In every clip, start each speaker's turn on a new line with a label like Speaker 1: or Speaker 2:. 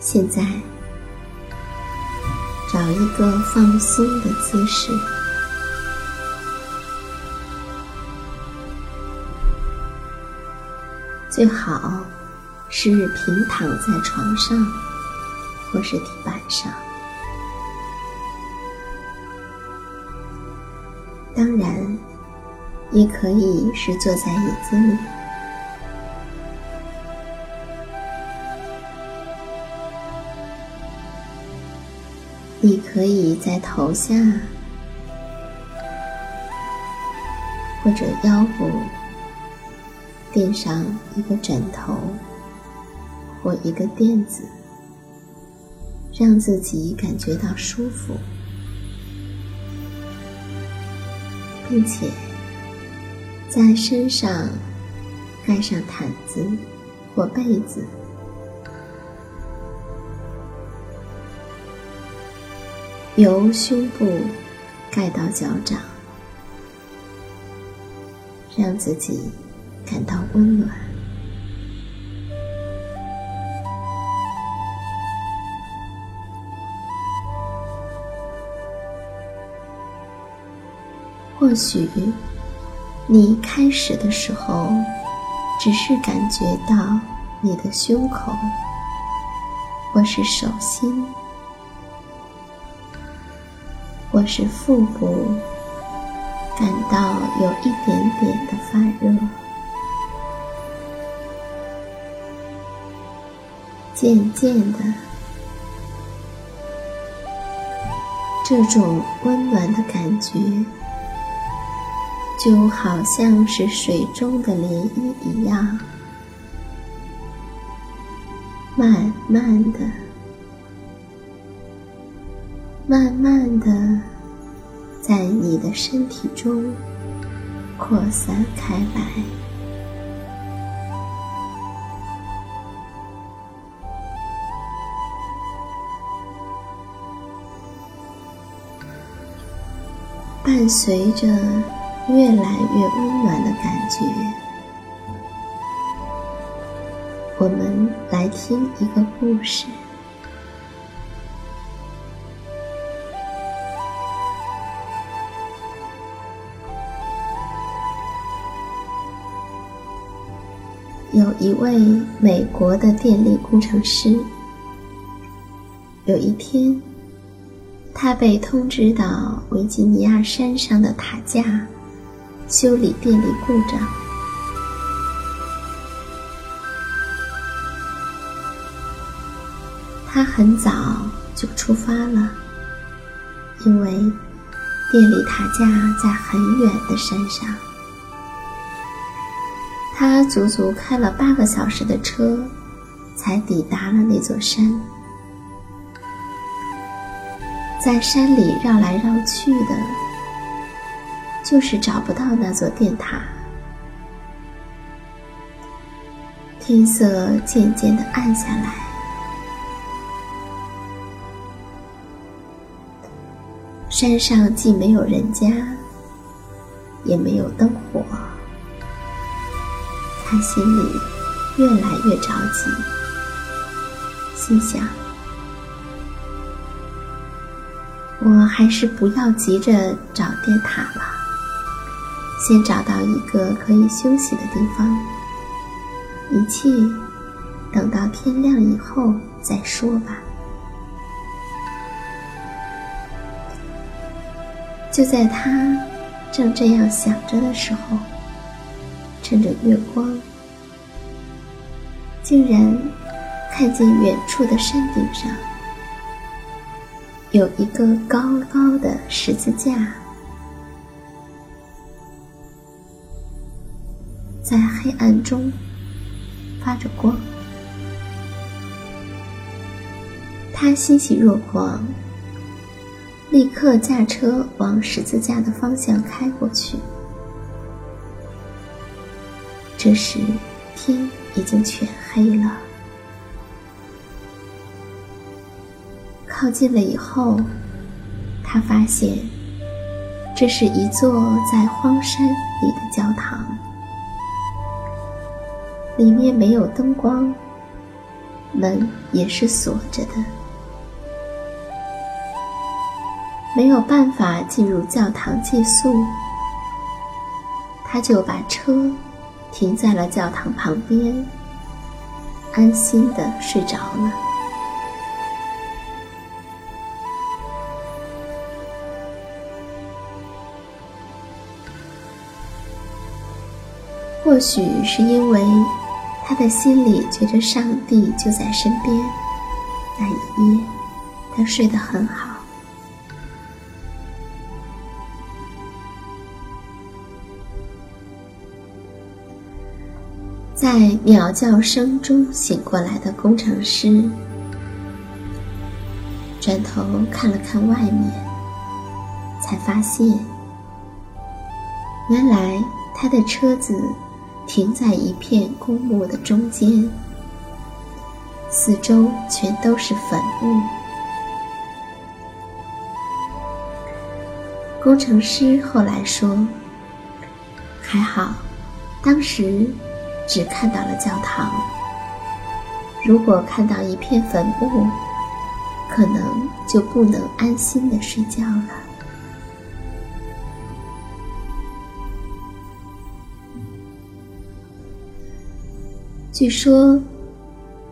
Speaker 1: 现在，找一个放松的姿势，最好是平躺在床上或是地板上。当然，也可以是坐在椅子里。你可以在头下或者腰部垫上一个枕头或一个垫子，让自己感觉到舒服，并且在身上盖上毯子或被子。由胸部盖到脚掌，让自己感到温暖。或许你开始的时候，只是感觉到你的胸口或是手心。或是腹部感到有一点点的发热，渐渐的，这种温暖的感觉就好像是水中的涟漪一样，慢慢的。慢慢的，在你的身体中扩散开来，伴随着越来越温暖的感觉，我们来听一个故事。有一位美国的电力工程师。有一天，他被通知到维吉尼亚山上的塔架修理电力故障。他很早就出发了，因为电力塔架在很远的山上。他足足开了八个小时的车，才抵达了那座山。在山里绕来绕去的，就是找不到那座电塔。天色渐渐的暗下来，山上既没有人家，也没有灯火。他心里越来越着急，心想：我还是不要急着找电塔了，先找到一个可以休息的地方，一切等到天亮以后再说吧。就在他正这样想着的时候。趁着月光，竟然看见远处的山顶上有一个高高的十字架，在黑暗中发着光。他欣喜若狂，立刻驾车往十字架的方向开过去。这时，天已经全黑了。靠近了以后，他发现这是一座在荒山里的教堂，里面没有灯光，门也是锁着的，没有办法进入教堂借宿。他就把车。停在了教堂旁边，安心的睡着了。或许是因为他的心里觉着上帝就在身边，那一夜他睡得很好。在鸟叫声中醒过来的工程师，转头看了看外面，才发现，原来他的车子停在一片公墓的中间，四周全都是坟墓。工程师后来说：“还好，当时。”只看到了教堂。如果看到一片坟墓，可能就不能安心的睡觉了。据说，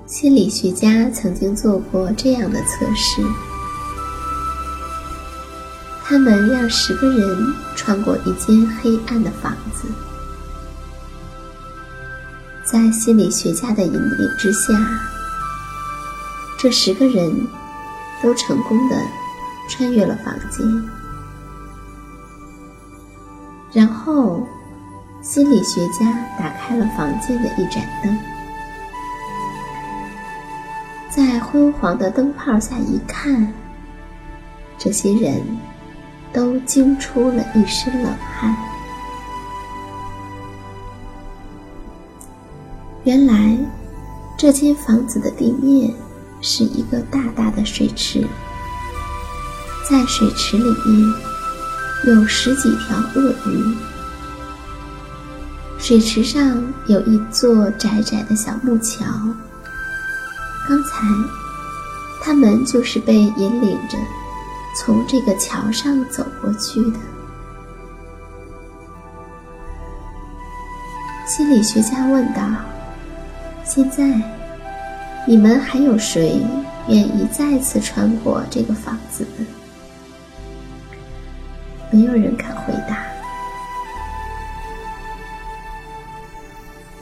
Speaker 1: 心理学家曾经做过这样的测试：他们让十个人穿过一间黑暗的房子。在心理学家的引领之下，这十个人都成功的穿越了房间。然后，心理学家打开了房间的一盏灯，在昏黄的灯泡下一看，这些人都惊出了一身冷汗。原来，这间房子的地面是一个大大的水池，在水池里面有十几条鳄鱼。水池上有一座窄窄的小木桥，刚才他们就是被引领着从这个桥上走过去的。心理学家问道。现在，你们还有谁愿意再次穿过这个房子？没有人敢回答。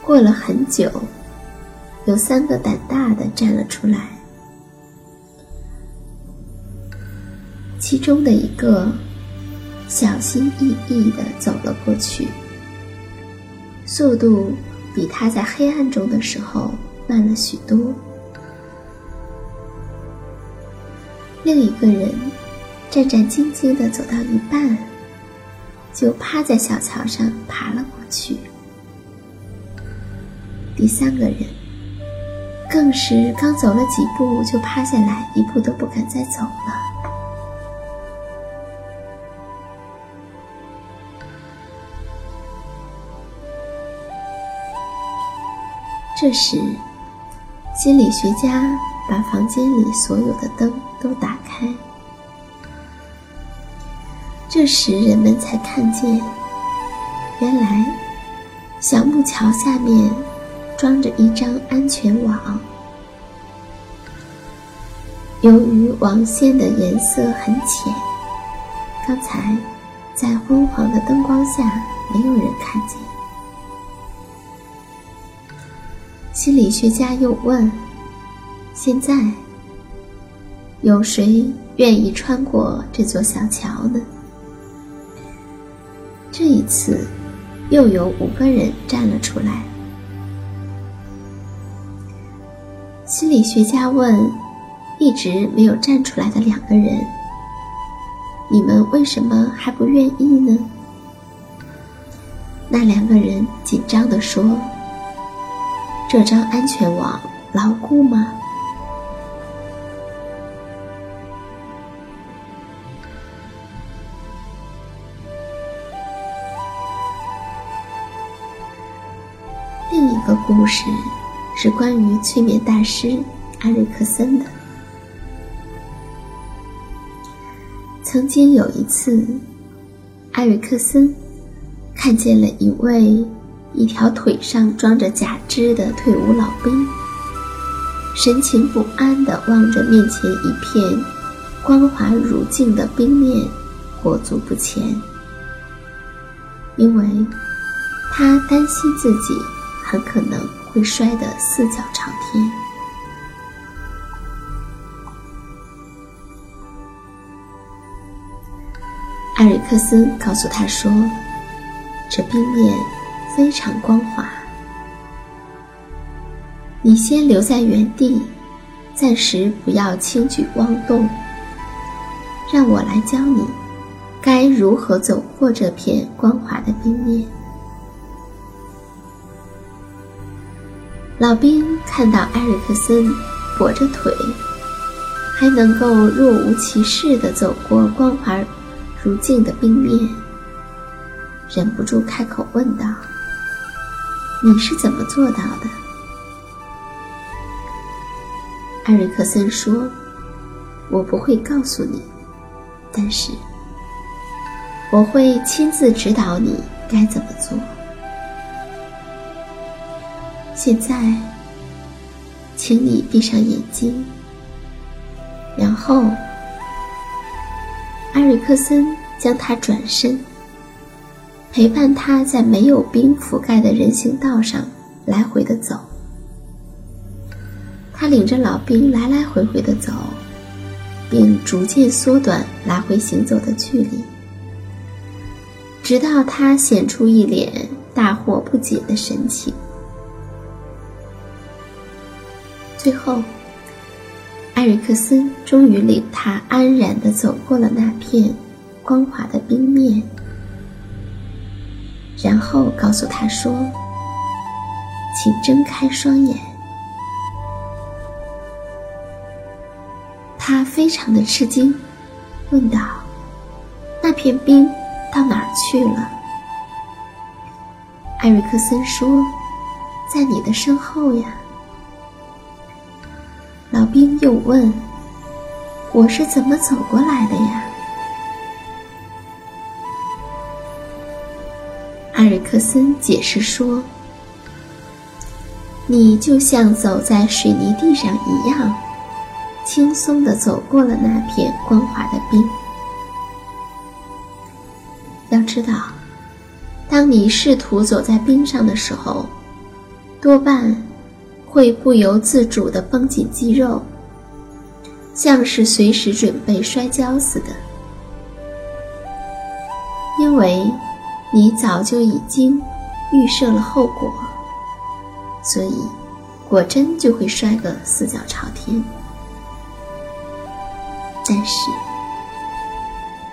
Speaker 1: 过了很久，有三个胆大的站了出来，其中的一个小心翼翼的走了过去，速度比他在黑暗中的时候慢了许多。另一个人战战兢兢的走到一半，就趴在小桥上爬了过去。第三个人更是刚走了几步就趴下来，一步都不敢再走了。这时，心理学家把房间里所有的灯都打开。这时，人们才看见，原来小木桥下面。装着一张安全网，由于网线的颜色很浅，刚才在昏黄的灯光下没有人看见。心理学家又问：“现在有谁愿意穿过这座小桥呢？”这一次，又有五个人站了出来。心理学家问：“一直没有站出来的两个人，你们为什么还不愿意呢？”那两个人紧张地说：“这张安全网牢固吗？”另一个故事。是关于催眠大师艾瑞克森的。曾经有一次，艾瑞克森看见了一位一条腿上装着假肢的退伍老兵，神情不安地望着面前一片光滑如镜的冰面，裹足不前，因为他担心自己很可能。会摔得四脚朝天。艾瑞克森告诉他说：“这冰面非常光滑，你先留在原地，暂时不要轻举妄动。让我来教你，该如何走过这片光滑的冰面。”老兵看到埃瑞克森跛着腿，还能够若无其事地走过光滑如镜的冰面，忍不住开口问道：“你是怎么做到的？”艾瑞克森说：“我不会告诉你，但是我会亲自指导你该怎么做。”现在，请你闭上眼睛。然后，艾瑞克森将他转身，陪伴他在没有冰覆盖的人行道上来回的走。他领着老兵来来回回的走，并逐渐缩短来回行走的距离，直到他显出一脸大惑不解的神情。最后，艾瑞克森终于领他安然地走过了那片光滑的冰面，然后告诉他说：“请睁开双眼。”他非常的吃惊，问道：“那片冰到哪儿去了？”艾瑞克森说：“在你的身后呀。”老兵又问：“我是怎么走过来的呀？”艾瑞克森解释说：“你就像走在水泥地上一样，轻松地走过了那片光滑的冰。要知道，当你试图走在冰上的时候，多半会不由自主地绷紧肌肉，像是随时准备摔跤似的，因为你早就已经预设了后果。所以，果真就会摔个四脚朝天。但是，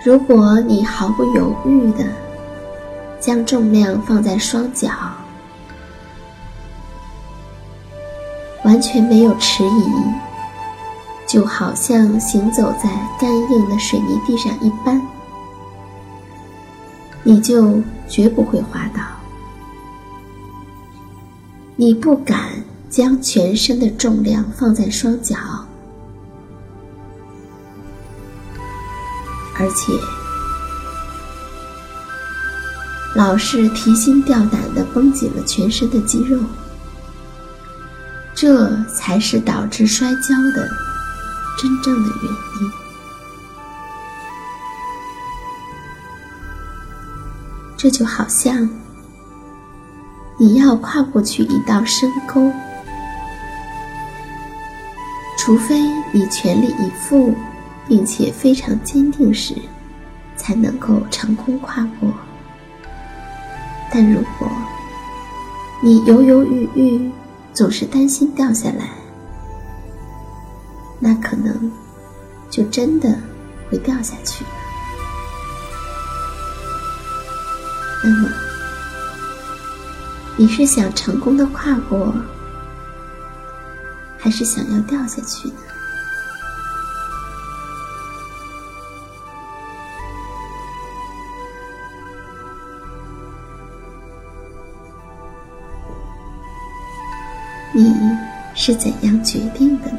Speaker 1: 如果你毫不犹豫地将重量放在双脚，完全没有迟疑，就好像行走在干硬的水泥地上一般，你就绝不会滑倒。你不敢将全身的重量放在双脚，而且老是提心吊胆的绷紧了全身的肌肉，这才是导致摔跤的真正的原因。这就好像……你要跨过去一道深沟，除非你全力以赴，并且非常坚定时，才能够成功跨过。但如果你犹犹豫豫，总是担心掉下来，那可能就真的会掉下去。那么。你是想成功的跨过，还是想要掉下去呢？你是怎样决定的呢？